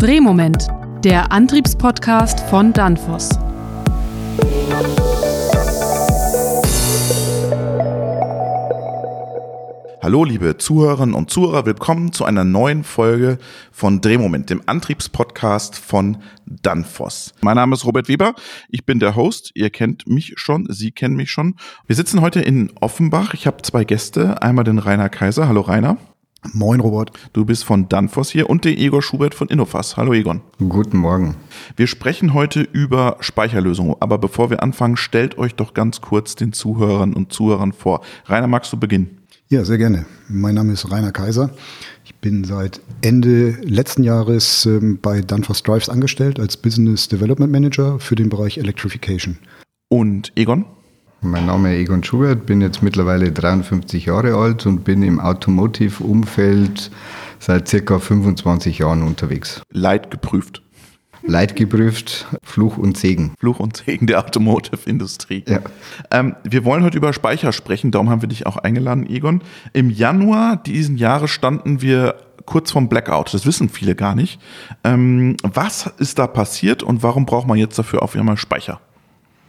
Drehmoment, der Antriebspodcast von Danfoss. Hallo liebe Zuhörerinnen und Zuhörer, willkommen zu einer neuen Folge von Drehmoment, dem Antriebspodcast von Danfoss. Mein Name ist Robert Weber, ich bin der Host, ihr kennt mich schon, Sie kennen mich schon. Wir sitzen heute in Offenbach, ich habe zwei Gäste, einmal den Rainer Kaiser, hallo Rainer. Moin, Robert. Du bist von Danfoss hier und den Igor Schubert von Innofas. Hallo, Egon. Guten Morgen. Wir sprechen heute über Speicherlösungen. Aber bevor wir anfangen, stellt euch doch ganz kurz den Zuhörern und Zuhörern vor. Rainer, magst du beginnen? Ja, sehr gerne. Mein Name ist Rainer Kaiser. Ich bin seit Ende letzten Jahres ähm, bei Danfoss Drives angestellt als Business Development Manager für den Bereich Electrification. Und Egon? Mein Name ist Egon Schubert, bin jetzt mittlerweile 53 Jahre alt und bin im Automotive-Umfeld seit circa 25 Jahren unterwegs. Leid geprüft. Leid geprüft, Fluch und Segen. Fluch und Segen der Automotive-Industrie. Ja. Ähm, wir wollen heute über Speicher sprechen, darum haben wir dich auch eingeladen, Egon. Im Januar diesen Jahres standen wir kurz vom Blackout. Das wissen viele gar nicht. Ähm, was ist da passiert und warum braucht man jetzt dafür auf einmal Speicher?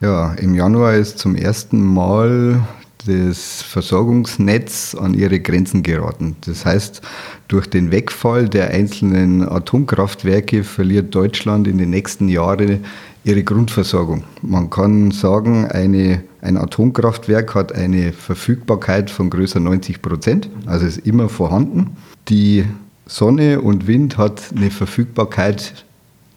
Ja, im Januar ist zum ersten Mal das Versorgungsnetz an ihre Grenzen geraten. Das heißt, durch den Wegfall der einzelnen Atomkraftwerke verliert Deutschland in den nächsten Jahren ihre Grundversorgung. Man kann sagen, eine, ein Atomkraftwerk hat eine Verfügbarkeit von größer 90 Prozent, also ist immer vorhanden. Die Sonne und Wind hat eine Verfügbarkeit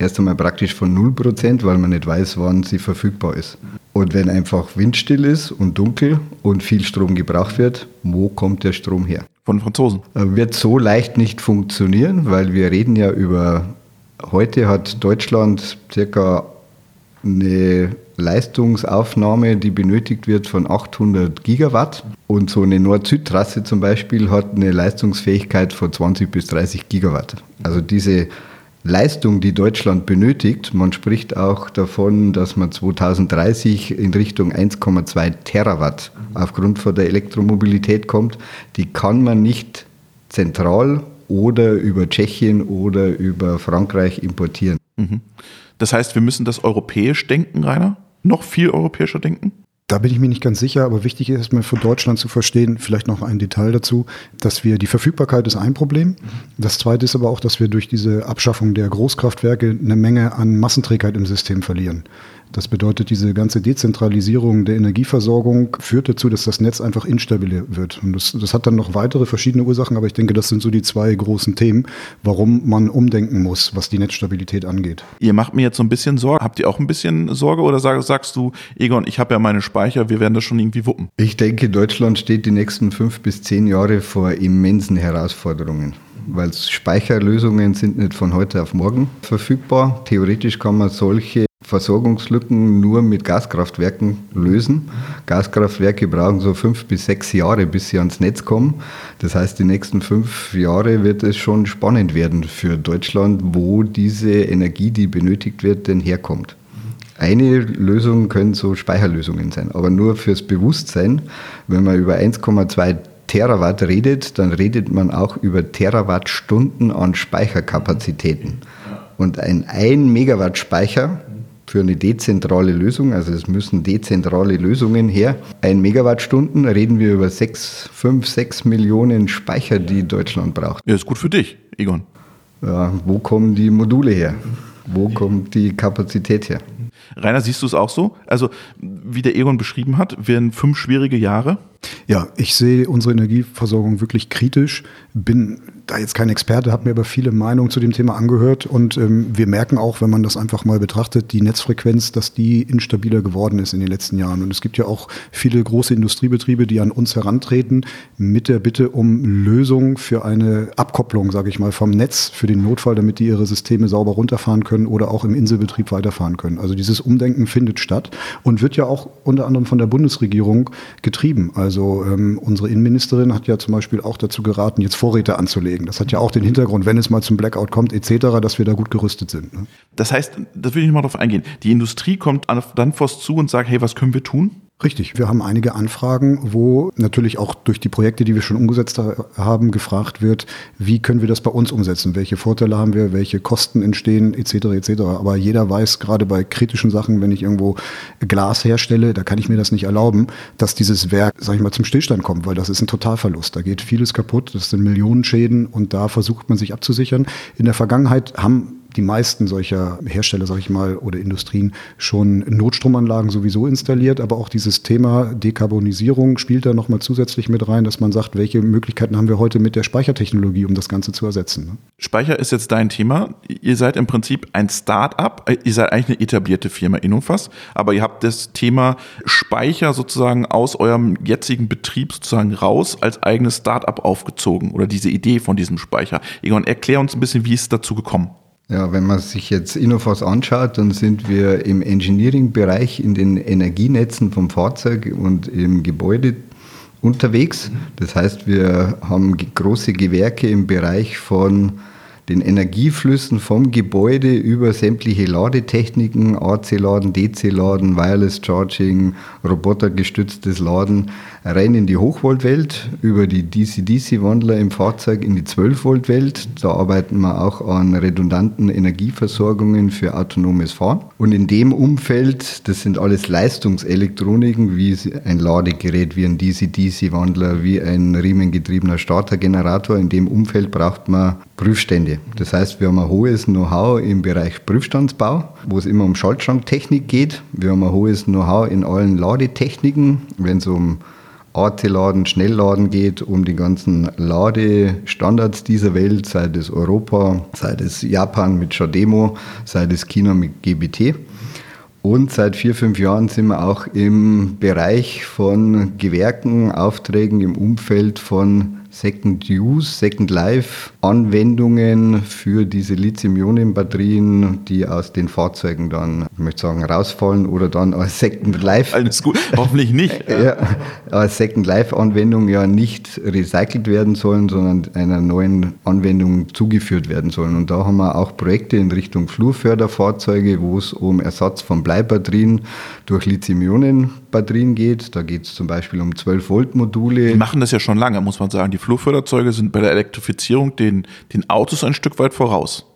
erst einmal praktisch von 0%, weil man nicht weiß, wann sie verfügbar ist. Und wenn einfach windstill ist und dunkel und viel Strom gebraucht wird, wo kommt der Strom her? Von Franzosen. Äh, wird so leicht nicht funktionieren, weil wir reden ja über, heute hat Deutschland circa eine Leistungsaufnahme, die benötigt wird von 800 Gigawatt. Und so eine Nord-Süd-Trasse zum Beispiel hat eine Leistungsfähigkeit von 20 bis 30 Gigawatt. Also diese Leistung, die Deutschland benötigt. Man spricht auch davon, dass man 2030 in Richtung 1,2 Terawatt aufgrund von der Elektromobilität kommt. Die kann man nicht zentral oder über Tschechien oder über Frankreich importieren. Mhm. Das heißt, wir müssen das europäisch denken, Rainer? Noch viel europäischer denken? Da bin ich mir nicht ganz sicher, aber wichtig ist erstmal für Deutschland zu verstehen, vielleicht noch ein Detail dazu, dass wir die Verfügbarkeit ist ein Problem. Das zweite ist aber auch, dass wir durch diese Abschaffung der Großkraftwerke eine Menge an Massenträgheit im System verlieren. Das bedeutet, diese ganze Dezentralisierung der Energieversorgung führt dazu, dass das Netz einfach instabil wird. Und das, das, hat dann noch weitere verschiedene Ursachen, aber ich denke, das sind so die zwei großen Themen, warum man umdenken muss, was die Netzstabilität angeht. Ihr macht mir jetzt so ein bisschen Sorge. Habt ihr auch ein bisschen Sorge oder sag, sagst du, Egon, ich habe ja meine Speicher, wir werden das schon irgendwie wuppen? Ich denke, Deutschland steht die nächsten fünf bis zehn Jahre vor immensen Herausforderungen weil Speicherlösungen sind nicht von heute auf morgen verfügbar. Theoretisch kann man solche Versorgungslücken nur mit Gaskraftwerken lösen. Gaskraftwerke brauchen so fünf bis sechs Jahre, bis sie ans Netz kommen. Das heißt, die nächsten fünf Jahre wird es schon spannend werden für Deutschland, wo diese Energie, die benötigt wird, denn herkommt. Eine Lösung können so Speicherlösungen sein, aber nur fürs Bewusstsein. Wenn man über 1,2 Terawatt redet, dann redet man auch über Terawattstunden an Speicherkapazitäten. Und ein 1 Megawatt Speicher für eine dezentrale Lösung, also es müssen dezentrale Lösungen her. Ein Megawattstunden reden wir über 6, 5, 6 Millionen Speicher, die Deutschland braucht. Ja, ist gut für dich, Egon. Ja, wo kommen die Module her? Wo kommt die Kapazität her? Rainer, siehst du es auch so? Also, wie der Egon beschrieben hat, werden fünf schwierige Jahre. Ja, ich sehe unsere Energieversorgung wirklich kritisch, bin da jetzt kein Experte, habe mir aber viele Meinungen zu dem Thema angehört und ähm, wir merken auch, wenn man das einfach mal betrachtet, die Netzfrequenz, dass die instabiler geworden ist in den letzten Jahren. Und es gibt ja auch viele große Industriebetriebe, die an uns herantreten mit der Bitte um Lösungen für eine Abkopplung, sage ich mal, vom Netz für den Notfall, damit die ihre Systeme sauber runterfahren können oder auch im Inselbetrieb weiterfahren können. Also dieses Umdenken findet statt und wird ja auch unter anderem von der Bundesregierung getrieben. Also also ähm, unsere Innenministerin hat ja zum Beispiel auch dazu geraten, jetzt Vorräte anzulegen. Das hat ja auch den Hintergrund, wenn es mal zum Blackout kommt etc., dass wir da gut gerüstet sind. Ne? Das heißt, das will ich mal darauf eingehen. Die Industrie kommt an Danfoss zu und sagt, hey, was können wir tun? Richtig, wir haben einige Anfragen, wo natürlich auch durch die Projekte, die wir schon umgesetzt haben, gefragt wird, wie können wir das bei uns umsetzen, welche Vorteile haben wir, welche Kosten entstehen, etc. etc. Aber jeder weiß, gerade bei kritischen Sachen, wenn ich irgendwo Glas herstelle, da kann ich mir das nicht erlauben, dass dieses Werk, sag ich mal, zum Stillstand kommt, weil das ist ein Totalverlust. Da geht vieles kaputt, das sind Millionenschäden und da versucht man sich abzusichern. In der Vergangenheit haben die meisten solcher Hersteller, sage ich mal, oder Industrien schon Notstromanlagen sowieso installiert, aber auch dieses Thema Dekarbonisierung spielt da nochmal zusätzlich mit rein, dass man sagt, welche Möglichkeiten haben wir heute mit der Speichertechnologie, um das Ganze zu ersetzen. Ne? Speicher ist jetzt dein Thema. Ihr seid im Prinzip ein Start-up, ihr seid eigentlich eine etablierte Firma Innofas, aber ihr habt das Thema Speicher sozusagen aus eurem jetzigen Betrieb sozusagen raus als eigenes Start-up aufgezogen oder diese Idee von diesem Speicher. Egon, erklär uns ein bisschen, wie ist es dazu gekommen? Ja, wenn man sich jetzt Innofos anschaut, dann sind wir im Engineering-Bereich in den Energienetzen vom Fahrzeug und im Gebäude unterwegs. Das heißt, wir haben große Gewerke im Bereich von den Energieflüssen vom Gebäude über sämtliche Ladetechniken, AC-Laden, DC-Laden, Wireless Charging, robotergestütztes Laden, rein in die Hochvoltwelt, über die DC-DC-Wandler im Fahrzeug in die 12-Volt-Welt. Da arbeiten wir auch an redundanten Energieversorgungen für autonomes Fahren. Und in dem Umfeld, das sind alles Leistungselektroniken, wie ein Ladegerät, wie ein DC-DC-Wandler, wie ein riemengetriebener Startergenerator. In dem Umfeld braucht man Prüfstände. Das heißt, wir haben ein hohes Know-how im Bereich Prüfstandsbau, wo es immer um Schaltschranktechnik geht. Wir haben ein hohes Know-how in allen Ladetechniken, wenn es um AC-Laden, Schnellladen geht, um die ganzen Ladestandards dieser Welt, sei es Europa, sei es Japan mit Shademo, sei es China mit GBT. Und seit vier, fünf Jahren sind wir auch im Bereich von Gewerken, Aufträgen im Umfeld von Second Use, Second Life Anwendungen für diese Lithium-Ionen-Batterien, die aus den Fahrzeugen dann, ich möchte sagen, rausfallen oder dann als Second Life. Alles gut, hoffentlich nicht. ja, als Second Life Anwendung ja nicht recycelt werden sollen, sondern einer neuen Anwendung zugeführt werden sollen. Und da haben wir auch Projekte in Richtung Flurförderfahrzeuge, wo es um Ersatz von Bleibatterien durch Lithium-Ionen-Batterien geht. Da geht es zum Beispiel um 12 Volt Module. Die machen das ja schon lange, muss man sagen. Die Flurförderzeuge sind bei der Elektrifizierung den, den Autos ein Stück weit voraus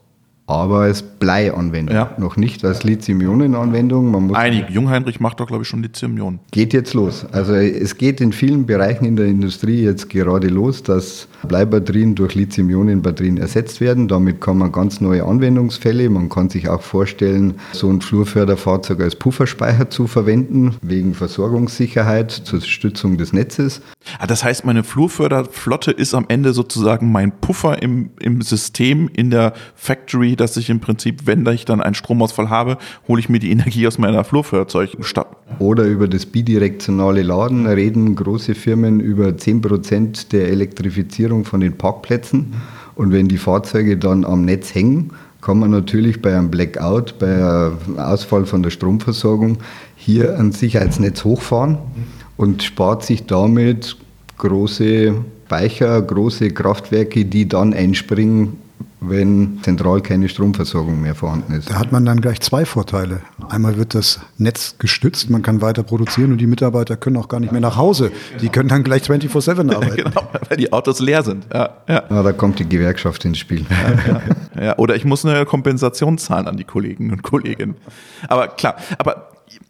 aber als Bleianwendung. Ja. Noch nicht als Lithium-Ionen-Anwendung. Einige. Jungheinrich macht doch, glaube ich, schon Lithium-Ionen. Geht jetzt los. Also es geht in vielen Bereichen in der Industrie jetzt gerade los, dass Bleibatterien durch Lithium-Ionen-Batterien ersetzt werden. Damit kann man ganz neue Anwendungsfälle. Man kann sich auch vorstellen, so ein Flurförderfahrzeug als Pufferspeicher zu verwenden, wegen Versorgungssicherheit zur Stützung des Netzes. Ah, das heißt, meine Flurförderflotte ist am Ende sozusagen mein Puffer im, im System, in der Factory, dass ich im Prinzip, wenn ich dann einen Stromausfall habe, hole ich mir die Energie aus meiner Flurfeuerzeugstadt. Oder über das bidirektionale Laden reden große Firmen über 10% der Elektrifizierung von den Parkplätzen. Und wenn die Fahrzeuge dann am Netz hängen, kann man natürlich bei einem Blackout, bei einem Ausfall von der Stromversorgung hier ein Sicherheitsnetz hochfahren und spart sich damit große Speicher, große Kraftwerke, die dann einspringen, wenn zentral keine Stromversorgung mehr vorhanden ist. Da hat man dann gleich zwei Vorteile. Einmal wird das Netz gestützt, man kann weiter produzieren und die Mitarbeiter können auch gar nicht mehr nach Hause. Die können dann gleich 24-7 arbeiten. genau, weil die Autos leer sind. Ja, ja. ja, da kommt die Gewerkschaft ins Spiel. Ja, ja, oder ich muss eine Kompensation zahlen an die Kollegen und Kolleginnen. Aber klar, aber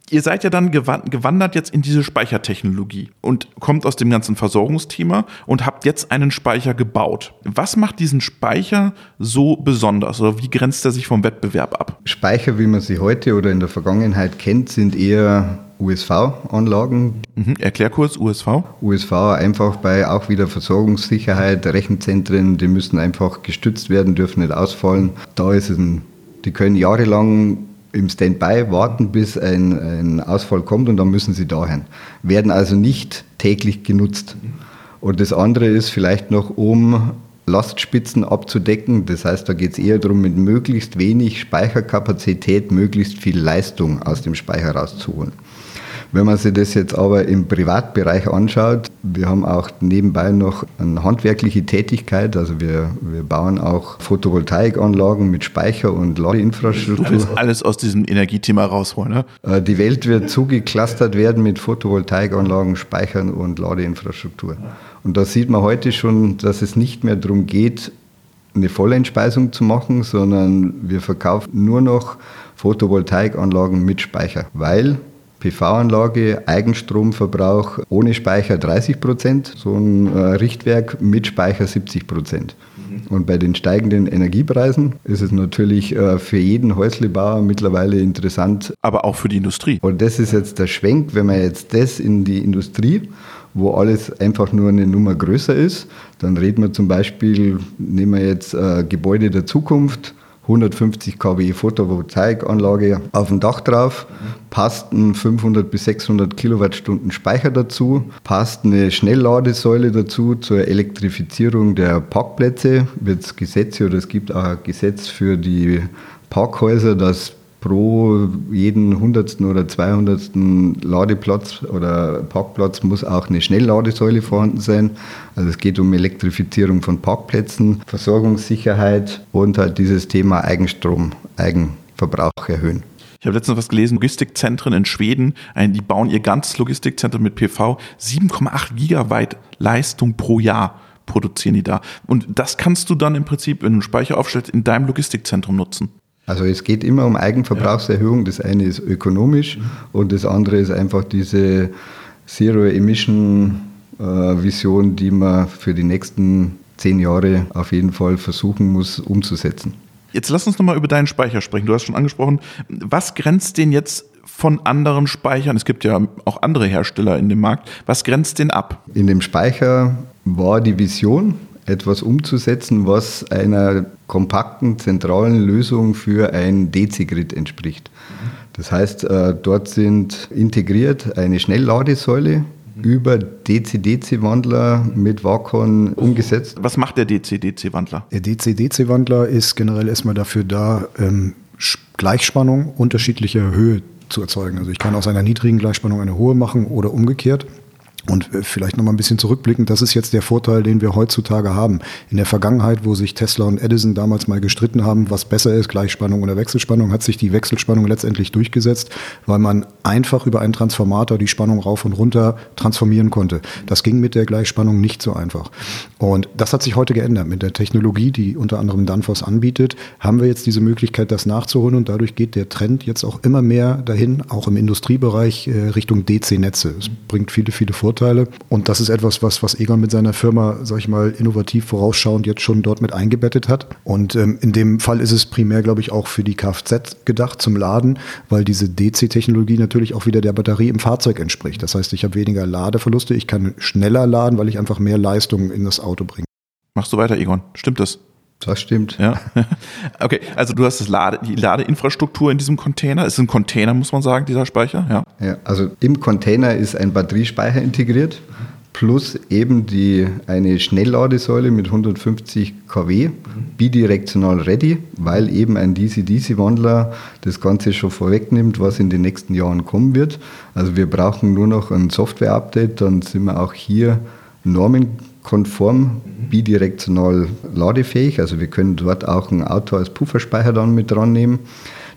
ihr seid ja dann gewandert jetzt in diese Speichertechnologie und kommt aus dem ganzen Versorgungsthema und habt jetzt einen Speicher gebaut. Was macht diesen Speicher so besonders oder wie grenzt er sich vom Wettbewerb ab? Speicher, wie man sie heute oder in der Vergangenheit kennt, sind eher USV-Anlagen. Mhm. Erklärkurs USV? USV einfach bei auch wieder Versorgungssicherheit, Rechenzentren, die müssen einfach gestützt werden, dürfen nicht ausfallen. Da ist es ein, die können jahrelang im Standby warten, bis ein, ein Ausfall kommt und dann müssen sie dahin. Werden also nicht täglich genutzt. Und das andere ist vielleicht noch, um Lastspitzen abzudecken. Das heißt, da geht es eher darum, mit möglichst wenig Speicherkapazität möglichst viel Leistung aus dem Speicher rauszuholen. Wenn man sich das jetzt aber im Privatbereich anschaut, wir haben auch nebenbei noch eine handwerkliche Tätigkeit, also wir, wir bauen auch Photovoltaikanlagen mit Speicher und Ladeinfrastruktur. Alles, alles aus diesem Energiethema rausholen, ne? Äh, Die Welt wird zugeklustert werden mit Photovoltaikanlagen, Speichern und Ladeinfrastruktur. Und da sieht man heute schon, dass es nicht mehr darum geht, eine Volleinspeisung zu machen, sondern wir verkaufen nur noch Photovoltaikanlagen mit Speicher, weil PV-Anlage, Eigenstromverbrauch ohne Speicher 30 Prozent, so ein äh, Richtwerk mit Speicher 70 Prozent. Und bei den steigenden Energiepreisen ist es natürlich äh, für jeden Häuslebauer mittlerweile interessant. Aber auch für die Industrie. Und das ist jetzt der Schwenk, wenn man jetzt das in die Industrie, wo alles einfach nur eine Nummer größer ist, dann reden wir zum Beispiel, nehmen wir jetzt äh, Gebäude der Zukunft, 150 kW Photovoltaikanlage auf dem Dach drauf, passt ein 500 bis 600 Kilowattstunden Speicher dazu, passt eine Schnellladesäule dazu zur Elektrifizierung der Parkplätze. Wird es Gesetze oder es gibt auch ein Gesetz für die Parkhäuser, dass pro jeden hundertsten oder zweihundertsten Ladeplatz oder Parkplatz muss auch eine Schnellladesäule vorhanden sein. Also es geht um Elektrifizierung von Parkplätzen, Versorgungssicherheit und halt dieses Thema Eigenstrom, Eigenverbrauch erhöhen. Ich habe letztens was gelesen, Logistikzentren in Schweden, die bauen ihr ganzes Logistikzentrum mit PV, 7,8 Gigawatt Leistung pro Jahr produzieren die da. Und das kannst du dann im Prinzip, wenn du einen Speicher aufstellst, in deinem Logistikzentrum nutzen. Also es geht immer um Eigenverbrauchserhöhung. Das eine ist ökonomisch und das andere ist einfach diese Zero-Emission-Vision, die man für die nächsten zehn Jahre auf jeden Fall versuchen muss umzusetzen. Jetzt lass uns nochmal über deinen Speicher sprechen. Du hast schon angesprochen, was grenzt den jetzt von anderen Speichern? Es gibt ja auch andere Hersteller in dem Markt. Was grenzt den ab? In dem Speicher war die Vision, etwas umzusetzen, was einer kompakten, zentralen Lösung für ein DC-Grid entspricht. Das heißt, äh, dort sind integriert eine Schnellladesäule über DC-DC-Wandler mit Wacom umgesetzt. Was macht der DC-DC-Wandler? Der DC-DC-Wandler ist generell erstmal dafür da, ähm, Gleichspannung unterschiedlicher Höhe zu erzeugen. Also ich kann aus einer niedrigen Gleichspannung eine hohe machen oder umgekehrt. Und äh, vielleicht nochmal ein bisschen zurückblickend, das ist jetzt der Vorteil, den wir heutzutage haben. In der Vergangenheit, wo sich Tesla und Edison damals mal gestritten haben, was besser ist, Gleichspannung oder Wechselspannung, hat sich die Wechselspannung letztendlich durchgesetzt, weil man einfach über einen Transformator die Spannung rauf und runter transformieren konnte. Das ging mit der Gleichspannung nicht so einfach. Und das hat sich heute geändert. Mit der Technologie, die unter anderem Danfoss anbietet, haben wir jetzt diese Möglichkeit, das nachzuholen und dadurch geht der Trend jetzt auch immer mehr dahin, auch im Industriebereich äh, Richtung DC-Netze. Es bringt viele, viele Vorteile und das ist etwas, was, was Egon mit seiner Firma, sag ich mal, innovativ vorausschauend jetzt schon dort mit eingebettet hat. Und ähm, in dem Fall ist es primär, glaube ich, auch für die Kfz gedacht zum Laden, weil diese DC-Technologie natürlich auch wieder der Batterie im Fahrzeug entspricht. Das heißt, ich habe weniger Ladeverluste, ich kann schneller laden, weil ich einfach mehr Leistung in das Auto bringe. Machst du weiter, Egon? Stimmt das? Das stimmt. Ja. Okay, also du hast das Lade, die Ladeinfrastruktur in diesem Container. Es ist ein Container, muss man sagen, dieser Speicher. Ja. Ja, also im Container ist ein Batteriespeicher integriert, plus eben die, eine Schnellladesäule mit 150 kW, bidirektional ready, weil eben ein DC-DC-Wandler das Ganze schon vorwegnimmt, was in den nächsten Jahren kommen wird. Also wir brauchen nur noch ein Software-Update, dann sind wir auch hier normenkonform, bidirektional ladefähig. Also wir können dort auch ein Auto als Pufferspeicher dann mit dran nehmen.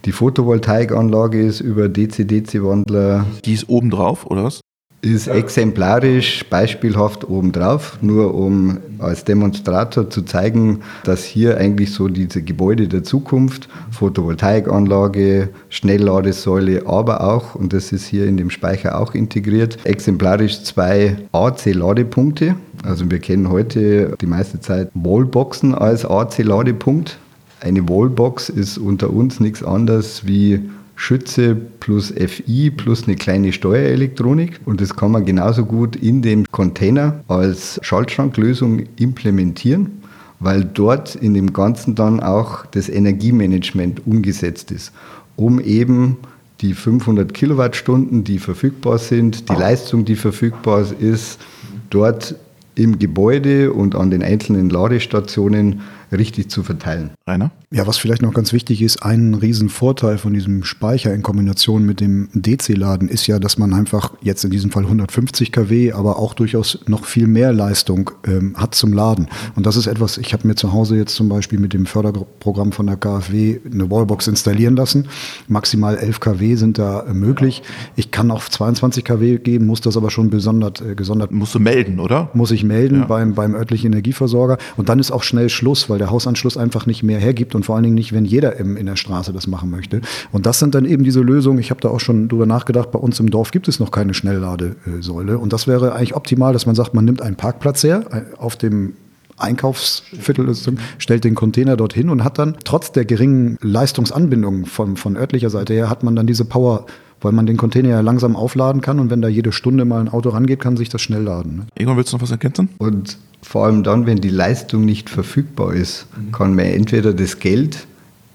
Die Photovoltaikanlage ist über DC-DC-Wandler Die ist oben drauf, oder was? Ist exemplarisch, beispielhaft obendrauf, nur um als Demonstrator zu zeigen, dass hier eigentlich so diese Gebäude der Zukunft, Photovoltaikanlage, Schnellladesäule, aber auch, und das ist hier in dem Speicher auch integriert, exemplarisch zwei AC-Ladepunkte. Also wir kennen heute die meiste Zeit Wallboxen als AC-Ladepunkt. Eine Wallbox ist unter uns nichts anderes wie Schütze plus FI plus eine kleine Steuerelektronik. Und das kann man genauso gut in dem Container als Schaltschranklösung implementieren, weil dort in dem Ganzen dann auch das Energiemanagement umgesetzt ist, um eben die 500 Kilowattstunden, die verfügbar sind, die Leistung, die verfügbar ist, dort im Gebäude und an den einzelnen Ladestationen richtig zu verteilen. Rainer? Ja, was vielleicht noch ganz wichtig ist, ein Riesenvorteil von diesem Speicher in Kombination mit dem DC-Laden ist ja, dass man einfach jetzt in diesem Fall 150 kW, aber auch durchaus noch viel mehr Leistung ähm, hat zum Laden. Und das ist etwas, ich habe mir zu Hause jetzt zum Beispiel mit dem Förderprogramm von der KfW eine Wallbox installieren lassen. Maximal 11 kW sind da äh, möglich. Ich kann auf 22 kW gehen, muss das aber schon besondert, äh, gesondert. Musst du melden, oder? Muss ich melden Ja. beim, beim örtlichen Energieversorger. Und dann ist auch schnell Schluss, weil der Hausanschluss einfach nicht mehr hergibt und vor allen Dingen nicht, wenn jeder im, in der Straße das machen möchte. Und das sind dann eben diese Lösungen. Ich habe da auch schon drüber nachgedacht, bei uns im Dorf gibt es noch keine Schnellladesäule. Und das wäre eigentlich optimal, dass man sagt, man nimmt einen Parkplatz her äh, auf dem Einkaufsviertel, stellt den Container dorthin und hat dann trotz der geringen Leistungsanbindung von, von örtlicher Seite her, hat man dann diese Power, weil man den Container ja langsam aufladen kann und wenn da jede Stunde mal ein Auto rangeht, kann sich das schnell laden. Ne? Egon, willst du noch was ergänzen? Und vor allem dann, wenn die Leistung nicht verfügbar ist, kann man entweder das Geld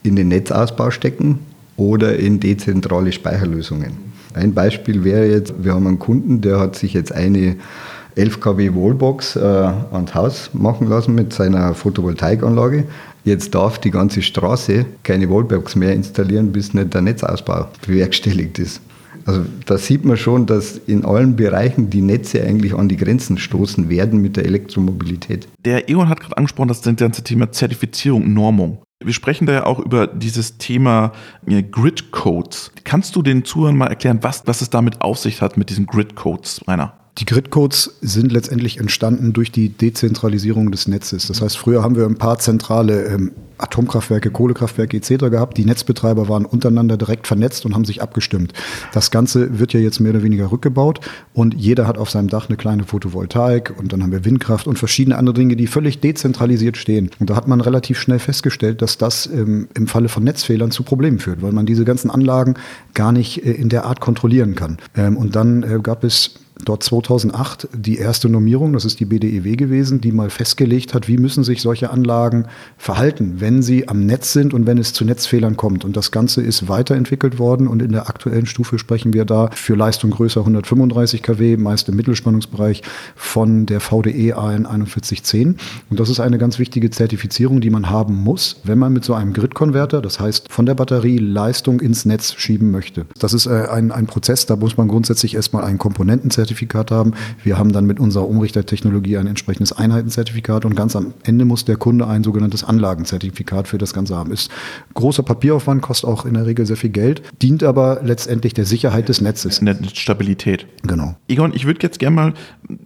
in den Netzausbau stecken oder in dezentrale Speicherlösungen. Ein Beispiel wäre jetzt, wir haben einen Kunden, der hat sich jetzt eine 11 kW Wallbox äh, ans Haus machen lassen mit seiner Photovoltaikanlage. Jetzt darf die ganze Straße keine Wallbox mehr installieren, bis nicht der Netzausbau bewerkstelligt ist. Also da sieht man schon, dass in allen Bereichen die Netze eigentlich an die Grenzen stoßen werden mit der Elektromobilität. Der Egon hat gerade angesprochen, das ganze Thema Zertifizierung, Normung. Wir sprechen da ja auch über dieses Thema äh, Grid Codes. Kannst du den Zuhörern mal erklären, was, was es damit auf sich hat mit diesen Grid Codes, Rainer? Die Gridcodes sind letztendlich entstanden durch die Dezentralisierung des Netzes. Das heißt, früher haben wir ein paar zentrale ähm, Atomkraftwerke, Kohlekraftwerke etc. gehabt. Die Netzbetreiber waren untereinander direkt vernetzt und haben sich abgestimmt. Das Ganze wird ja jetzt mehr oder weniger rückgebaut und jeder hat auf seinem Dach eine kleine Photovoltaik und dann haben wir Windkraft und verschiedene andere Dinge, die völlig dezentralisiert stehen. Und da hat man relativ schnell festgestellt, dass das ähm, im Falle von Netzfehlern zu Problemen führt, weil man diese ganzen Anlagen gar nicht äh, in der Art kontrollieren kann. Ähm, und dann äh, gab es dort 2008 die erste Normierung, das ist die BDEW gewesen, die mal festgelegt hat, wie müssen sich solche Anlagen verhalten, wenn sie am Netz sind und wenn es zu Netzfehlern kommt. Und das Ganze ist weiterentwickelt worden und in der aktuellen Stufe sprechen wir da für Leistung größer 135 kW, meist im Mittelspannungsbereich von der VDE AN 4110. Und das ist eine ganz wichtige Zertifizierung, die man haben muss, wenn man mit so einem Grid-Converter, das heißt von der Batterie Leistung ins Netz schieben möchte. Das ist äh, ein, ein Prozess, da muss man grundsätzlich erstmal ein Komponentenzertifikat haben. Wir haben dann mit unserer Umrichtertechnologie ein entsprechendes Einheitenzertifikat und ganz am Ende muss der Kunde ein sogenanntes Anlagenzertifikat für das Ganze haben. Ist großer Papieraufwand, kostet auch in der Regel sehr viel Geld, dient aber letztendlich der Sicherheit des Netzes. Netzstabilität. Genau. Egon, ich würde jetzt gerne mal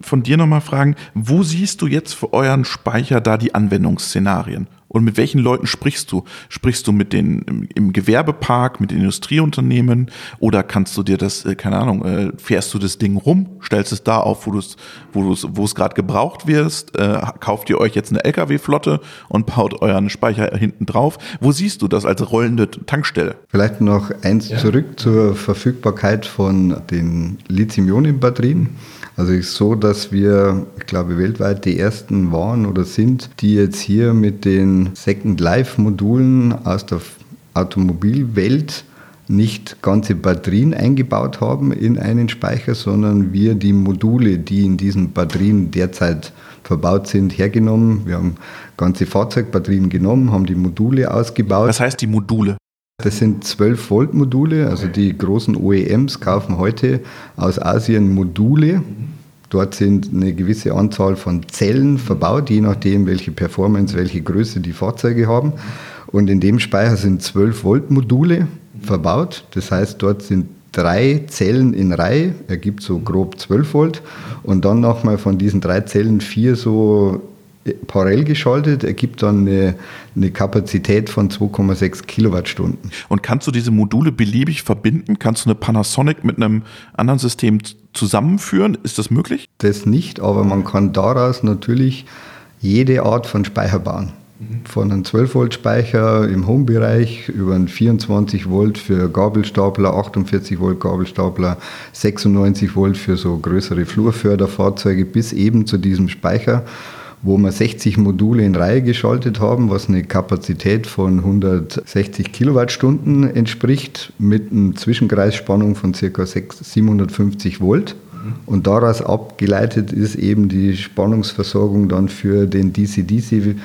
von dir nochmal fragen, wo siehst du jetzt für euren Speicher da die Anwendungsszenarien? Und mit welchen Leuten sprichst du? Sprichst du mit den im, im Gewerbepark, mit den Industrieunternehmen oder kannst du dir das, äh, keine Ahnung, äh, fährst du das Ding rum, stellst es da auf, wo du es, wo du es, wo es gerade gebraucht wirst, äh, kauft ihr euch jetzt eine LKW-Flotte und baut euren Speicher hinten drauf? Wo siehst du das als rollende Tankstelle? Vielleicht noch eins zurück zur Verfügbarkeit von den Lithium-Ionen-Batterien. Also es ist so, dass wir, ich glaube, weltweit die ersten waren oder sind, die jetzt hier mit den Second Life-Modulen aus der Automobilwelt nicht ganze Batterien eingebaut haben in einen Speicher, sondern wir die Module, die in diesen Batterien derzeit verbaut sind, hergenommen. Wir haben ganze Fahrzeugbatterien genommen, haben die Module ausgebaut. Was heißt die Module? Das sind 12 Volt Module, also die großen OEMs kaufen heute aus Asien Module. Dort sind eine gewisse Anzahl von Zellen verbaut, je nachdem, welche Performance, welche Größe die Fahrzeuge haben. Und in dem Speicher sind 12 Volt Module verbaut. Das heißt, dort sind drei Zellen in Reihe, ergibt so grob 12 Volt. Und dann nochmal von diesen drei Zellen vier so parallel geschaltet, ergibt dann eine, eine Kapazität von 2,6 Kilowattstunden. Und kannst du diese Module beliebig verbinden? Kannst du eine Panasonic mit einem anderen System zusammenführen? Ist das möglich? Das nicht, aber man kann daraus natürlich jede Art von Speicher bauen. Von einem 12-Volt-Speicher im Home-Bereich über einen 24 Volt für Gabelstapler, 48 Volt Gabelstapler, 96 Volt für so größere Flurförderfahrzeuge bis eben zu diesem Speicher, wo wir 60 Module in Reihe geschaltet haben, was eine Kapazität von 160 Kilowattstunden entspricht, mit einer Zwischenkreisspannung von ca. 750 Volt. Und daraus abgeleitet ist eben die Spannungsversorgung dann für den DC-DC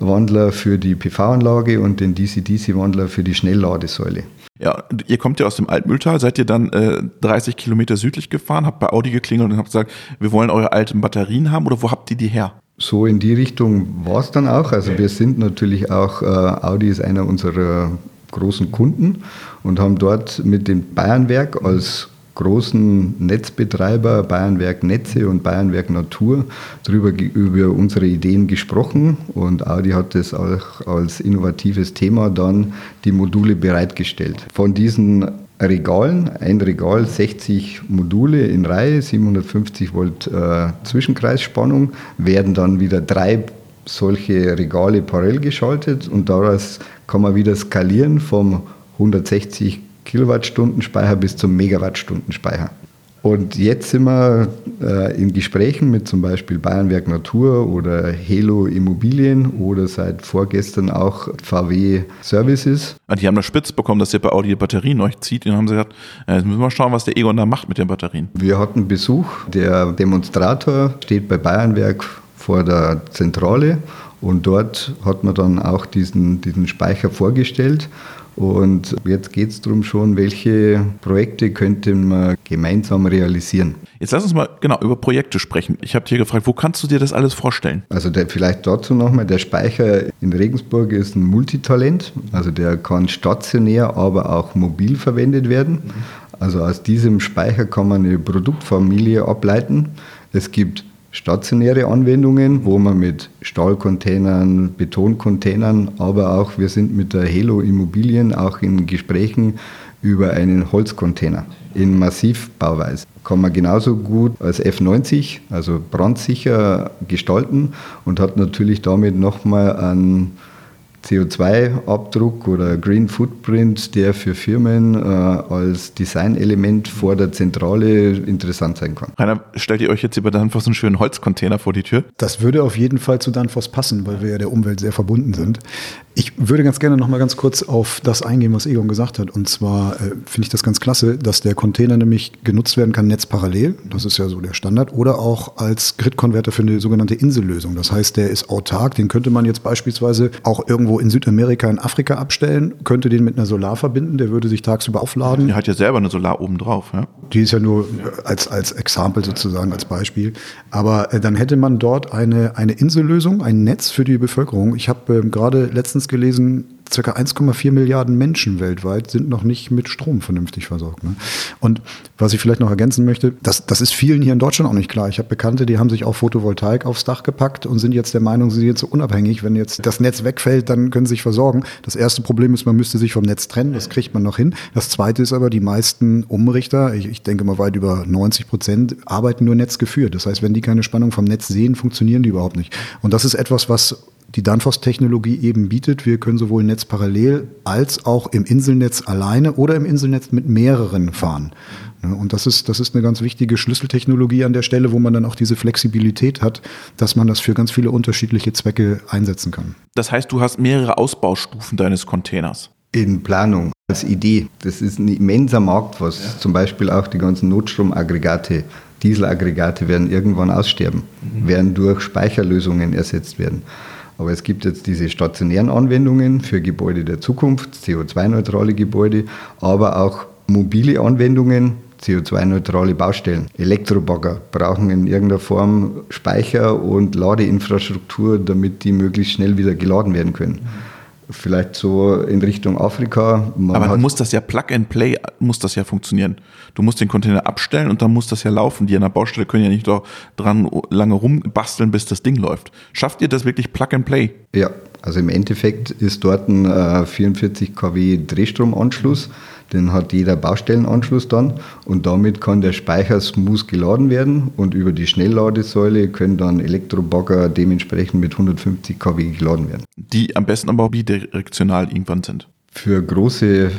DC-DC-Wandler für die PV-Anlage und den DC-DC-Wandler für die Schnellladesäule. Ja, ihr kommt ja aus dem Altmühltal, seid ihr dann äh, 30 Kilometer südlich gefahren, habt bei Audi geklingelt und habt gesagt, wir wollen eure alten Batterien haben oder wo habt ihr die her? So in die Richtung war es dann auch. Also wir sind natürlich auch, äh, Audi ist einer unserer großen Kunden und haben dort mit dem Bayernwerk als großen Netzbetreiber Bayernwerk Netze und Bayernwerk Natur darüber über unsere Ideen gesprochen und Audi hat das auch als innovatives Thema dann die Module bereitgestellt. Von diesen Regalen, ein Regal, 60 Module in Reihe, 750 Volt äh, Zwischenkreisspannung, werden dann wieder drei solche Regale parallel geschaltet und daraus kann man wieder skalieren vom 160 Kilowattstunden Speicher bis zum Megawattstunden Speicher. Und jetzt sind wir äh, in Gesprächen mit zum Beispiel Bayernwerk Natur oder Helo Immobilien oder seit vorgestern auch VW Services. Ah, die haben das spitz bekommen, dass ihr bei Audi Batterien euch zieht. Und dann haben sie gesagt, äh, jetzt müssen wir schauen, was der Egon da macht mit den Batterien. Wir hatten Besuch. Der Demonstrator steht bei Bayernwerk vor der Zentrale und dort hat man dann auch diesen, diesen Speicher vorgestellt. Und jetzt geht es darum schon, welche Projekte könnte man gemeinsam realisieren. Jetzt lass uns mal genau über Projekte sprechen. Ich habe dir gefragt, wo kannst du dir das alles vorstellen? Also der, vielleicht dazu nochmal, der Speicher in Regensburg ist ein Multitalent. Also der kann stationär, aber auch mobil verwendet werden. Also aus diesem Speicher kann man eine Produktfamilie ableiten. Es gibt stationäre Anwendungen, wo man mit Stahlcontainern, Betoncontainern, aber auch wir sind mit der Helo Immobilien auch in Gesprächen über einen Holzcontainer in Massivbauweise. Kann man genauso gut als F90, also brandsicher gestalten und hat natürlich damit nochmal einen CO2-Abdruck oder Green Footprint, der für Firmen äh, als Designelement vor der Zentrale interessant sein kann. Rainer, stellt ihr euch jetzt über Danfoss einen schönen Holzcontainer vor die Tür? Das würde auf jeden Fall zu Danfoss passen, weil wir ja der Umwelt sehr verbunden sind. Ich würde ganz gerne noch mal ganz kurz auf das eingehen, was Egon gesagt hat. Und zwar äh, finde ich das ganz klasse, dass der Container nämlich genutzt werden kann, netzparallel. Das ist ja so der Standard. Oder auch als Grid-Converter für eine sogenannte Insellösung. Das heißt, der ist autark. Den könnte man jetzt beispielsweise auch irgendwo in Südamerika, in Afrika abstellen, könnte den mit einer Solar verbinden. Der würde sich tagsüber aufladen. Der hat ja selber eine Solar oben drauf. Ja? Die ist ja nur als, als Exempel sozusagen, als Beispiel. Aber äh, dann hätte man dort eine, eine Insellösung, ein Netz für die Bevölkerung. Ich habe äh, gerade letztens gelesen, circa 1,4 Milliarden Menschen weltweit sind noch nicht mit Strom vernünftig versorgt. Ne? Und was ich vielleicht noch ergänzen möchte, das, das ist vielen hier in Deutschland auch nicht klar. Ich habe Bekannte, die haben sich auch Photovoltaik aufs Dach gepackt und sind jetzt der Meinung, sie sind jetzt so unabhängig. Wenn jetzt das Netz wegfällt, dann können sie sich versorgen. Das erste Problem ist, man müsste sich vom Netz trennen. Das kriegt man noch hin. Das zweite ist aber, die meisten Umrichter, ich, ich denke mal weit über 90 Prozent, arbeiten nur netzgeführt. Das heißt, wenn die keine Spannung vom Netz sehen, funktionieren die überhaupt nicht. Und das ist etwas, was die Danfoss-Technologie eben bietet. Wir können sowohl Netz parallel als auch im Inselnetz alleine oder im Inselnetz mit mehreren fahren. Und das ist, das ist eine ganz wichtige Schlüsseltechnologie an der Stelle, wo man dann auch diese Flexibilität hat, dass man das für ganz viele unterschiedliche Zwecke einsetzen kann. Das heißt, du hast mehrere Ausbaustufen deines Containers. In Planung, als Idee. Das ist ein immenser Markt, was ja. zum Beispiel auch die ganzen Notstromaggregate, Dieselaggregate werden irgendwann aussterben, mhm. werden durch Speicherlösungen ersetzt werden. Aber es gibt jetzt diese stationären Anwendungen für Gebäude der Zukunft, CO2-neutrale Gebäude, aber auch mobile Anwendungen, CO2-neutrale Baustellen. Elektrobagger brauchen in irgendeiner Form Speicher und Ladeinfrastruktur, damit die möglichst schnell wieder geladen werden können vielleicht so in Richtung Afrika. Man Aber du musst das ja Plug and Play, muss das ja funktionieren. Du musst den Container abstellen und dann muss das ja laufen. Die an der Baustelle können ja nicht doch dran lange rumbasteln, bis das Ding läuft. Schafft ihr das wirklich Plug and Play? Ja, also im Endeffekt ist dort ein äh, 44 kW Drehstromanschluss. Mhm den hat jeder Baustellenanschluss dann und damit kann der Speicher smooth geladen werden und über die Schnellladesäule können dann Elektrobagger dementsprechend mit 150 kW geladen werden. Die am besten aber bidirektional irgendwann sind. Für große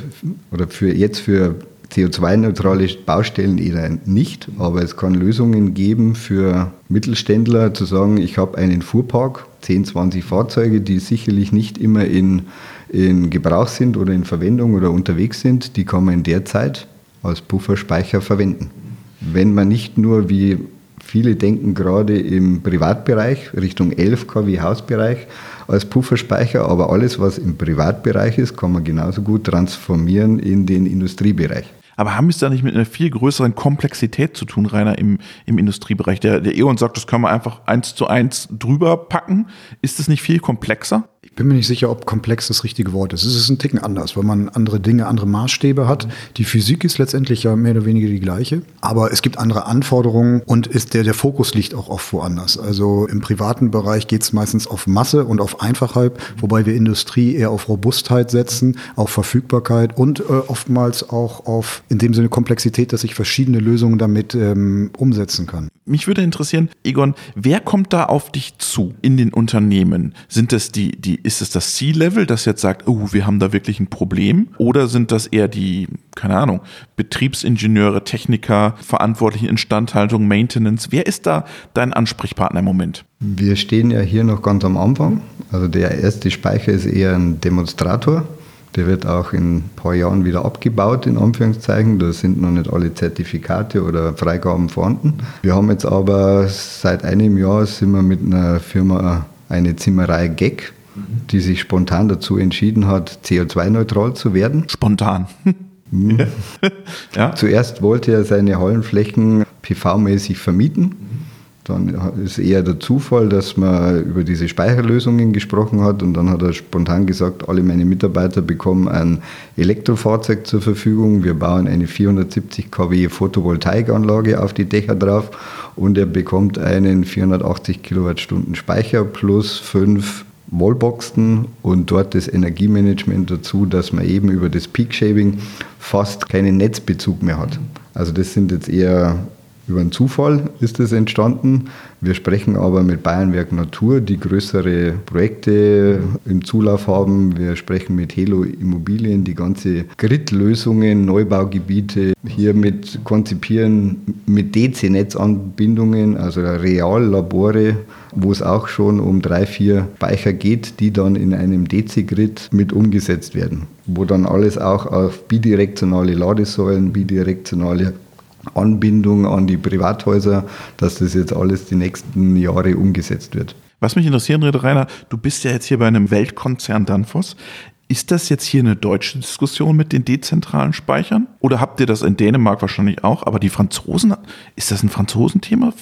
oder für jetzt für CO2-neutrale Baustellen eher nicht, aber es kann Lösungen geben für Mittelständler zu sagen, ich habe einen Fuhrpark, 10, 20 Fahrzeuge, die sicherlich nicht immer in in Gebrauch sind oder in Verwendung oder unterwegs sind, die kann man in der Zeit als Pufferspeicher verwenden. Wenn man nicht nur wie Viele denken gerade im Privatbereich Richtung 11 kW Hausbereich als Pufferspeicher, aber alles, was im Privatbereich ist, kann man genauso gut transformieren in den Industriebereich. Aber haben wir es da nicht mit einer viel größeren Komplexität zu tun, Rainer, im, im Industriebereich? Der, der E.ON sagt, das können wir einfach eins zu eins drüber packen. Ist es nicht viel komplexer? Ich bin mir nicht sicher, ob komplex das richtige Wort ist. Es ist ein Ticken anders, weil man andere Dinge, andere Maßstäbe hat. Die Physik ist letztendlich ja mehr oder weniger die gleiche, aber es gibt andere Anforderungen und ist der, der Fokus liegt auch oft woanders. Also im privaten Bereich geht es meistens auf Masse und auf Einfachheit, wobei wir Industrie eher auf Robustheit setzen, auf Verfügbarkeit und äh, oftmals auch auf in dem Sinne Komplexität, dass ich verschiedene Lösungen damit ähm, umsetzen kann. Mich würde interessieren, Egon, wer kommt da auf dich zu in den Unternehmen? Sind das die, die, ist es das C-Level, das jetzt sagt, oh, wir haben da wirklich ein Problem? Oder sind das eher die, keine Ahnung, Betriebsingenieure, Techniker, Verantwortliche Instandhaltung, Maintenance? Wer ist da dein Ansprechpartner im Moment? Wir stehen ja hier noch ganz am Anfang. Also der erste Speicher ist eher ein Demonstrator. Der wird auch in ein paar Jahren wieder abgebaut, in Anführungszeichen. Da sind noch nicht alle Zertifikate oder Freigaben vorhanden. Wir haben jetzt aber seit einem Jahr sind wir mit einer Firma, eine Zimmerei GEC, die sich spontan dazu entschieden hat, CO2-neutral zu werden. Spontan. Mhm. ja. Zuerst wollte er seine Hallenflächen PV-mäßig vermieten. Dann ist eher der Zufall, dass man über diese Speicherlösungen gesprochen hat und dann hat er spontan gesagt, alle meine Mitarbeiter bekommen ein Elektrofahrzeug zur Verfügung. Wir bauen eine 470 kW Photovoltaikanlage auf die Dächer drauf und er bekommt einen 480 Kilowattstunden Speicher plus fünf Wallboxen und dort das Energiemanagement dazu, dass man eben über das Peak Shaving fast keinen Netzbezug mehr hat. Also das sind jetzt eher über einen Zufall ist es entstanden. Wir sprechen aber mit Bayernwerk Natur, die größere Projekte im Zulauf haben. Wir sprechen mit Helo Immobilien, die ganze Grid-Lösungen, Neubaugebiete hier mit konzipieren, mit DC-Netzanbindungen, also Reallabore, wo es auch schon um drei, vier Speicher geht, die dann in einem DC-Grid mit umgesetzt werden, wo dann alles auch auf bidirektionale Ladesäulen, bidirektionale Anbindung an die Privathäuser, dass das jetzt alles die nächsten Jahre umgesetzt wird. Was mich interessieren würde, Rainer, du bist ja jetzt hier bei einem Weltkonzern Danfoss. Ist das jetzt hier eine deutsche Diskussion mit den dezentralen Speichern? Oder habt ihr das in Dänemark wahrscheinlich auch? Aber die Franzosen, ist das ein Franzosenthema?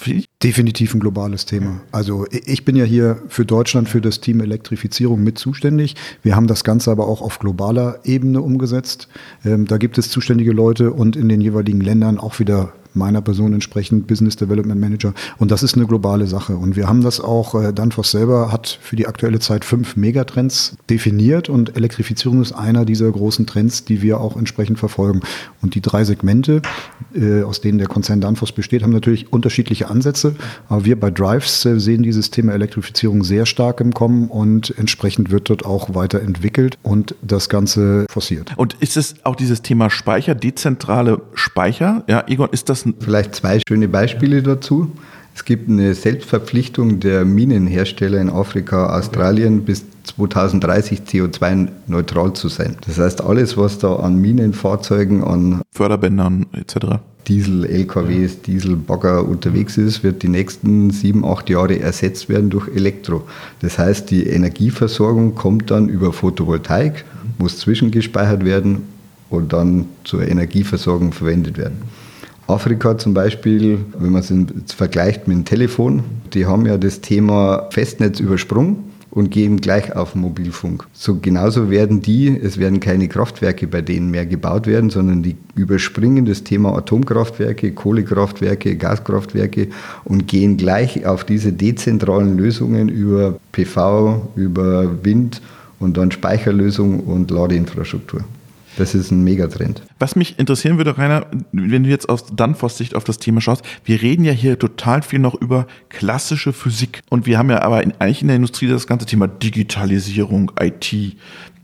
Definitiv ein globales Thema. Also ich bin ja hier für Deutschland für das Team Elektrifizierung mit zuständig. Wir haben das Ganze aber auch auf globaler Ebene umgesetzt. Ähm, da gibt es zuständige Leute und in den jeweiligen Ländern auch wieder meiner Person entsprechend Business Development Manager. Und das ist eine globale Sache. Und wir haben das auch, äh, Danfoss selber hat für die aktuelle Zeit fünf Megatrends definiert und Elektrifizierung ist einer dieser großen Trends, die wir auch entsprechend verfolgen. Und die drei Segmente, äh, aus denen der Konzern Danfoss besteht, haben natürlich unterschiedliche Ansätze. Aber wir bei Drives äh, sehen dieses Thema Elektrifizierung sehr stark im Kommen und entsprechend wird dort auch weiterentwickelt und das Ganze forciert. Und ist es auch dieses Thema Speicher, dezentrale Speicher? Ja, Egon, ist das das Vielleicht zwei schöne Beispiele dazu. Es gibt eine Selbstverpflichtung der Minenhersteller in Afrika, Australien bis 2030 CO2-neutral zu sein. Das heißt, alles, was da an Minenfahrzeugen, an Förderbändern etc. Diesel, LKWs, Dieselbagger unterwegs ist, wird die nächsten sieben, acht Jahre ersetzt werden durch Elektro. Das heißt, die Energieversorgung kommt dann über Photovoltaik, muss zwischengespeichert werden und dann zur Energieversorgung verwendet werden. Afrika zum Beispiel, wenn man es vergleicht mit dem Telefon, die haben ja das Thema Festnetz übersprungen und gehen gleich auf Mobilfunk. So genauso werden die, es werden keine Kraftwerke bei denen mehr gebaut werden, sondern die überspringen das Thema Atomkraftwerke, Kohlekraftwerke, Gaskraftwerke und gehen gleich auf diese dezentralen Lösungen über PV, über Wind und dann Speicherlösung und Ladeinfrastruktur. Das ist ein Megatrend. Was mich interessieren würde, Rainer, wenn du jetzt aus Danfoss-Sicht auf das Thema schaust, wir reden ja hier total viel noch über klassische Physik. Und wir haben ja aber in, eigentlich in der Industrie das ganze Thema Digitalisierung, IT.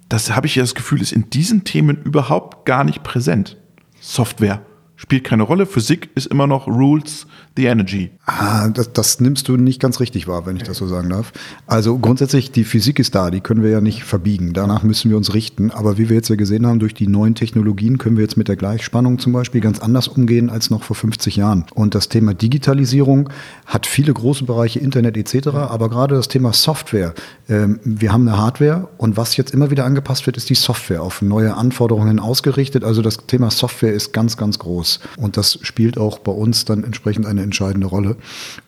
Das habe ich ja das Gefühl, ist in diesen Themen überhaupt gar nicht präsent. Software spielt keine Rolle. Physik ist immer noch rules the energy. Ah, das, das nimmst du nicht ganz richtig wahr, wenn ich das so sagen darf. Also grundsätzlich, die Physik ist da, die können wir ja nicht verbiegen. Danach müssen wir uns richten. Aber wie wir jetzt ja gesehen haben, durch die neuen Technologien können wir jetzt mit der Gleichspannung zum Beispiel ganz anders umgehen als noch vor 50 Jahren. Und das Thema Digitalisierung hat viele große Bereiche, Internet etc., aber gerade das Thema Software. Ähm, wir haben eine Hardware und was jetzt immer wieder angepasst wird, ist die Software auf neue Anforderungen ausgerichtet. Also das Thema Software ist ganz, ganz groß. Und das spielt auch bei uns dann entsprechend eine entscheidende Rolle.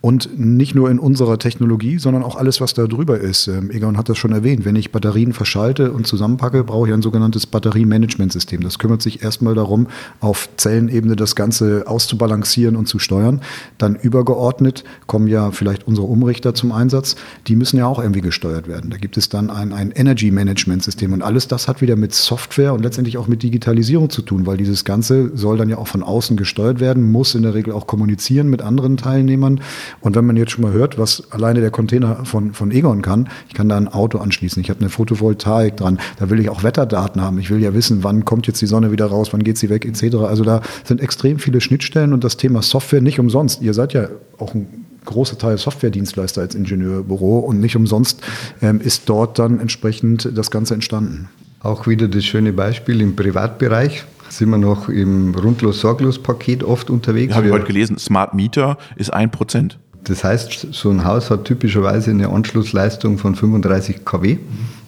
Und nicht nur in unserer Technologie, sondern auch alles, was da drüber ist. Ähm, Egon hat das schon erwähnt. Wenn ich Batterien verschalte und zusammenpacke, brauche ich ein sogenanntes Batteriemanagementsystem. Das kümmert sich erstmal darum, auf Zellenebene das Ganze auszubalancieren und zu steuern. Dann übergeordnet kommen ja vielleicht unsere Umrichter zum Einsatz. Die müssen ja auch irgendwie gesteuert werden. Da gibt es dann ein, ein Energy Management System. Und alles das hat wieder mit Software und letztendlich auch mit Digitalisierung zu tun, weil dieses Ganze soll dann ja auch von außen gesteuert werden, muss in der Regel auch kommunizieren mit anderen Teilnehmern. Und wenn man jetzt schon mal hört, was alleine der Container von, von Egon kann, ich kann da ein Auto anschließen, ich habe eine Photovoltaik dran, da will ich auch Wetterdaten haben, ich will ja wissen, wann kommt jetzt die Sonne wieder raus, wann geht sie weg, etc. Also da sind extrem viele Schnittstellen und das Thema Software nicht umsonst. Ihr seid ja auch ein großer Teil Softwaredienstleister als Ingenieurbüro und nicht umsonst ähm, ist dort dann entsprechend das Ganze entstanden. Auch wieder das schöne Beispiel im Privatbereich sind wir noch im Rundlos-Sorglos-Paket oft unterwegs. Habe ich heute gelesen, Smart Meter ist ein Prozent. Das heißt, so ein Haus hat typischerweise eine Anschlussleistung von 35 kW.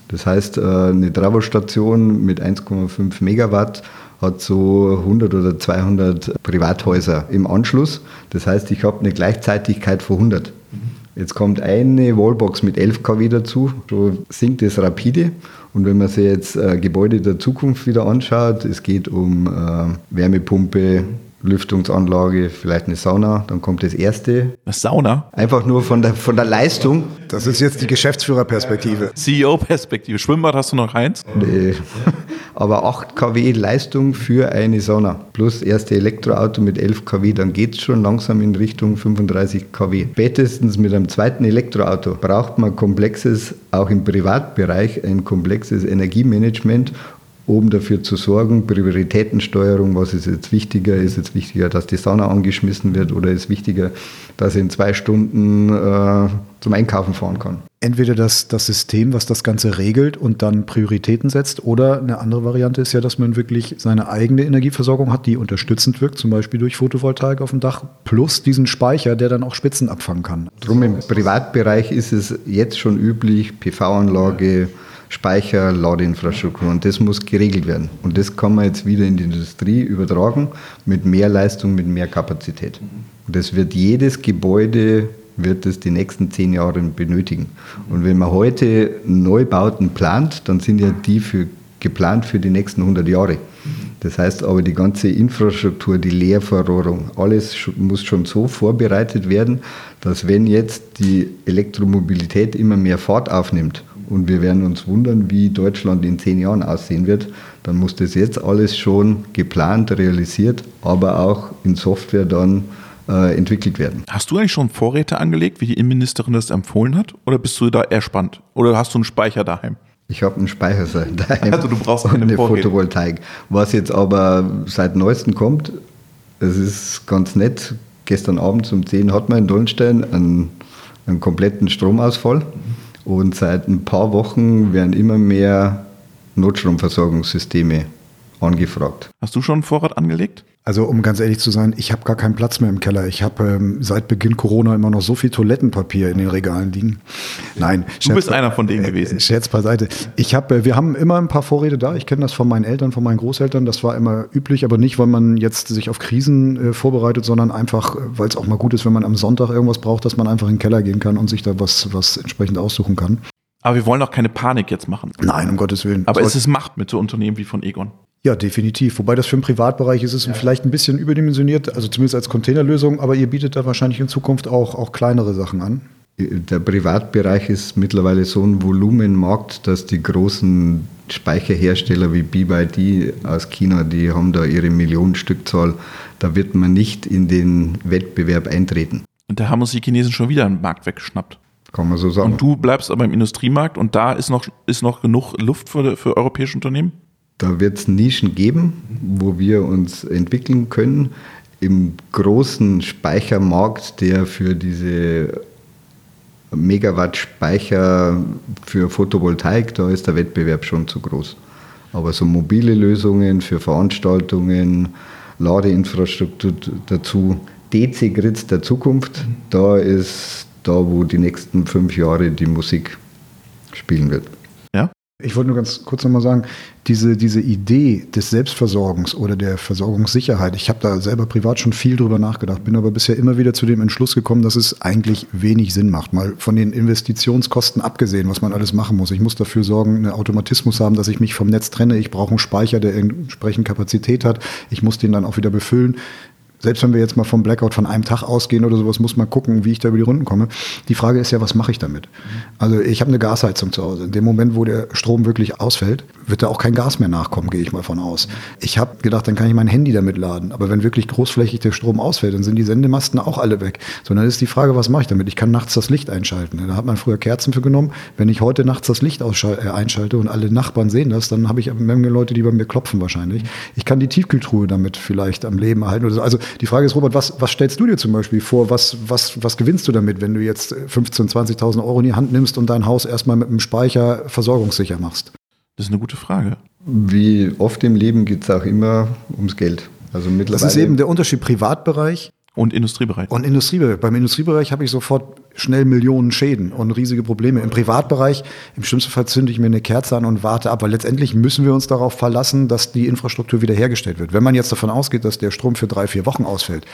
Das heißt, äh, eine Travo-Station mit 1,5 Megawatt hat so 100 oder 200 Privathäuser im Anschluss. Das heißt, ich habe eine Gleichzeitigkeit von 100. Jetzt kommt eine Wallbox mit 11 kW dazu, so sinkt es rapide. Und wenn man sich jetzt äh, Gebäude der Zukunft wieder anschaut, es geht um äh, Wärmepumpe, Lüftungsanlage, vielleicht eine Sauna, dann kommt das erste. Eine Sauna? Einfach nur von der, von der Leistung. Das ist jetzt die Geschäftsführerperspektive. CEO-Perspektive. Schwimmbad hast du noch eins? Nee. Aber 8 kW Leistung für eine Sauna. Plus erste Elektroauto mit 11 kW, dann geht es schon langsam in Richtung 35 kW. Spätestens mit einem zweiten Elektroauto braucht man komplexes, auch im Privatbereich, ein komplexes Energiemanagement um dafür zu sorgen, Prioritätensteuerung, was ist jetzt wichtiger? Ist jetzt wichtiger, dass die Sauna angeschmissen wird oder ist wichtiger, dass ich in zwei Stunden äh, zum Einkaufen fahren kann? Entweder das, das System, was das Ganze regelt und dann Prioritäten setzt, oder eine andere Variante ist ja, dass man wirklich seine eigene Energieversorgung hat, die unterstützend wirkt, zum Beispiel durch Photovoltaik auf dem Dach, plus diesen Speicher, der dann auch Spitzen abfangen kann. Drum im Privatbereich ist es jetzt schon üblich, PV-Anlage, Speicher, Ladeinfrastruktur und das muss geregelt werden. Und das kann man jetzt wieder in die Industrie übertragen mit mehr Leistung, mit mehr Kapazität. Und das wird jedes Gebäude wird es die nächsten zehn Jahre benötigen. Und wenn man heute Neubauten plant, dann sind ja die für, geplant für die nächsten 100 Jahre. Das heißt aber, die ganze Infrastruktur, die Leerverrohrung, alles muss schon so vorbereitet werden, dass wenn jetzt die Elektromobilität immer mehr Fahrt aufnimmt und wir werden uns wundern, wie Deutschland in zehn Jahren aussehen wird, dann muss das jetzt alles schon geplant, realisiert, aber auch in Software dann äh, entwickelt werden. Hast du eigentlich schon Vorräte angelegt, wie die Innenministerin das empfohlen hat? Oder bist du da eher spannend? Oder hast du einen Speicher daheim? Ich habe einen Speicher daheim. Also du brauchst eine Vorräte. Photovoltaik. Was jetzt aber seit neuestem kommt, es ist ganz nett. Gestern Abend um 10 hat man in Dollenstein einen, einen kompletten Stromausfall. Und seit ein paar Wochen werden immer mehr Notstromversorgungssysteme angefragt. Hast du schon einen Vorrat angelegt? Also um ganz ehrlich zu sein, ich habe gar keinen Platz mehr im Keller. Ich habe ähm, seit Beginn Corona immer noch so viel Toilettenpapier in den Regalen liegen. Nein, du Scherz, bist einer von denen äh, gewesen. Scherz beiseite. Ich habe, äh, wir haben immer ein paar Vorräte da. Ich kenne das von meinen Eltern, von meinen Großeltern. Das war immer üblich, aber nicht, weil man jetzt sich auf Krisen äh, vorbereitet, sondern einfach, äh, weil es auch mal gut ist, wenn man am Sonntag irgendwas braucht, dass man einfach in den Keller gehen kann und sich da was, was entsprechend aussuchen kann. Aber wir wollen auch keine Panik jetzt machen. Nein, um Gottes Willen. Aber es ist Macht mit so Unternehmen wie von Egon. Ja, definitiv. Wobei das für den Privatbereich ist es ja. vielleicht ein bisschen überdimensioniert, also zumindest als Containerlösung, aber ihr bietet da wahrscheinlich in Zukunft auch, auch kleinere Sachen an. Der Privatbereich ist mittlerweile so ein Volumenmarkt, dass die großen Speicherhersteller wie BYD aus China, die haben da ihre Millionenstückzahl. Da wird man nicht in den Wettbewerb eintreten. Und da haben uns die Chinesen schon wieder einen Markt weggeschnappt. Kann man so sagen. Und du bleibst aber im Industriemarkt und da ist noch, ist noch genug Luft für, für europäische Unternehmen? Da wird es Nischen geben, wo wir uns entwickeln können. im großen Speichermarkt, der für diese Megawatt-Speicher für Photovoltaik, da ist der Wettbewerb schon zu groß. Aber so mobile Lösungen für Veranstaltungen, Ladeinfrastruktur dazu, DC-Grids der Zukunft, da ist da, wo die nächsten fünf Jahre die Musik spielen wird. Ich wollte nur ganz kurz nochmal sagen, diese, diese Idee des Selbstversorgens oder der Versorgungssicherheit, ich habe da selber privat schon viel drüber nachgedacht, bin aber bisher immer wieder zu dem Entschluss gekommen, dass es eigentlich wenig Sinn macht. Mal von den Investitionskosten abgesehen, was man alles machen muss. Ich muss dafür sorgen, einen Automatismus haben, dass ich mich vom Netz trenne. Ich brauche einen Speicher, der entsprechend Kapazität hat. Ich muss den dann auch wieder befüllen selbst wenn wir jetzt mal vom Blackout von einem Tag ausgehen oder sowas, muss man gucken, wie ich da über die Runden komme. Die Frage ist ja, was mache ich damit? Also ich habe eine Gasheizung zu Hause. In dem Moment, wo der Strom wirklich ausfällt, wird da auch kein Gas mehr nachkommen, gehe ich mal von aus. Ich habe gedacht, dann kann ich mein Handy damit laden. Aber wenn wirklich großflächig der Strom ausfällt, dann sind die Sendemasten auch alle weg. Sondern ist die Frage, was mache ich damit? Ich kann nachts das Licht einschalten. Da hat man früher Kerzen für genommen. Wenn ich heute nachts das Licht äh, einschalte und alle Nachbarn sehen das, dann habe ich eine Menge Leute, die bei mir klopfen wahrscheinlich. Ich kann die Tiefkühltruhe damit vielleicht am Leben erhalten. Also die Frage ist, Robert, was, was stellst du dir zum Beispiel vor? Was, was, was gewinnst du damit, wenn du jetzt 15.000, 20.000 Euro in die Hand nimmst und dein Haus erstmal mit einem Speicher versorgungssicher machst? Das ist eine gute Frage. Wie oft im Leben geht es auch immer ums Geld. Also mittlerweile das ist eben der Unterschied Privatbereich und Industriebereich. Und Industriebereich. Beim Industriebereich habe ich sofort schnell Millionen Schäden und riesige Probleme. Im Privatbereich, im schlimmsten Fall zünde ich mir eine Kerze an und warte ab, weil letztendlich müssen wir uns darauf verlassen, dass die Infrastruktur wiederhergestellt wird. Wenn man jetzt davon ausgeht, dass der Strom für drei, vier Wochen ausfällt,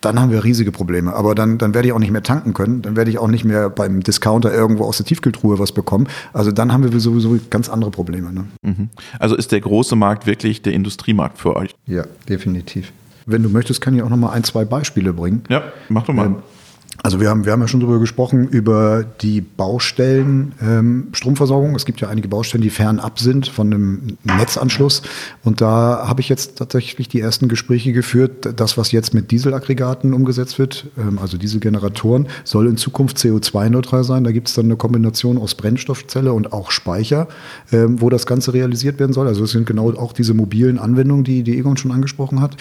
dann haben wir riesige Probleme. Aber dann, dann werde ich auch nicht mehr tanken können. Dann werde ich auch nicht mehr beim Discounter irgendwo aus der Tiefkühltruhe was bekommen. Also dann haben wir sowieso ganz andere Probleme. Ne? Mhm. Also ist der große Markt wirklich der Industriemarkt für euch? Ja, definitiv. Wenn du möchtest, kann ich auch noch mal ein, zwei Beispiele bringen. Ja, mach doch mal. Ähm, also wir haben, wir haben ja schon darüber gesprochen, über die Baustellen ähm, Stromversorgung. Es gibt ja einige Baustellen, die fernab sind von einem Netzanschluss. Und da habe ich jetzt tatsächlich die ersten Gespräche geführt. Das, was jetzt mit Dieselaggregaten umgesetzt wird, ähm, also Dieselgeneratoren, soll in Zukunft CO2-neutral sein. Da gibt es dann eine Kombination aus Brennstoffzelle und auch Speicher, ähm, wo das Ganze realisiert werden soll. Also es sind genau auch diese mobilen Anwendungen, die, die Egon schon angesprochen hat.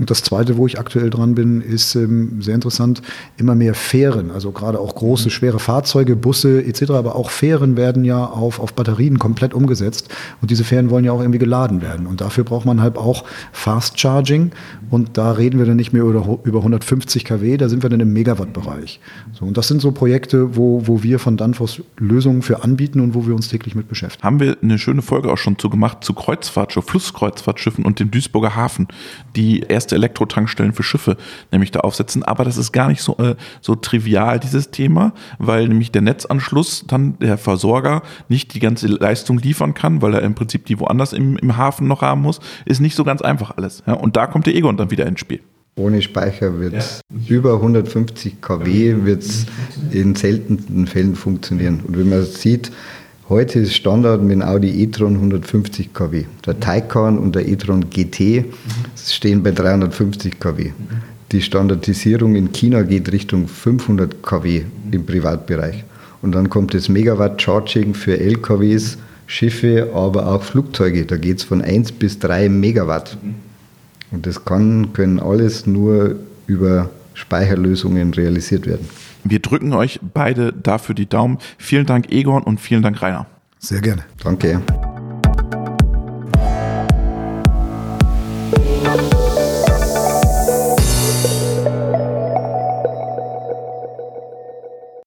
Und das Zweite, wo ich aktuell dran bin, ist ähm, sehr interessant, immer mehr Fähren, also gerade auch große, schwere Fahrzeuge, Busse etc., aber auch Fähren werden ja auf, auf Batterien komplett umgesetzt und diese Fähren wollen ja auch irgendwie geladen werden und dafür braucht man halt auch Fast Charging und da reden wir dann nicht mehr über, über 150 kW, da sind wir dann im Megawatt-Bereich. So, und das sind so Projekte, wo, wo wir von Danfoss Lösungen für anbieten und wo wir uns täglich mit beschäftigen. Haben wir eine schöne Folge auch schon zu gemacht zu Kreuzfahrtschiffen, Flusskreuzfahrtschiffen und dem Duisburger Hafen, die erste Elektrotankstellen für Schiffe nämlich da aufsetzen, aber das ist gar nicht so, äh, so trivial, dieses Thema, weil nämlich der Netzanschluss dann der Versorger nicht die ganze Leistung liefern kann, weil er im Prinzip die woanders im, im Hafen noch haben muss, ist nicht so ganz einfach alles. Ja, und da kommt der Egon dann wieder ins Spiel. Ohne Speicher wird ja. über 150 kW wird's in seltensten Fällen funktionieren. Und wenn man sieht, heute ist Standard mit dem Audi e-tron 150 kW. Der Taycan und der e-tron GT mhm. stehen bei 350 kW. Die Standardisierung in China geht Richtung 500 kW im Privatbereich. Und dann kommt das Megawatt Charging für LKWs, Schiffe, aber auch Flugzeuge. Da geht es von 1 bis 3 Megawatt. Und das kann, können alles nur über Speicherlösungen realisiert werden. Wir drücken euch beide dafür die Daumen. Vielen Dank, Egon, und vielen Dank, Rainer. Sehr gerne. Danke.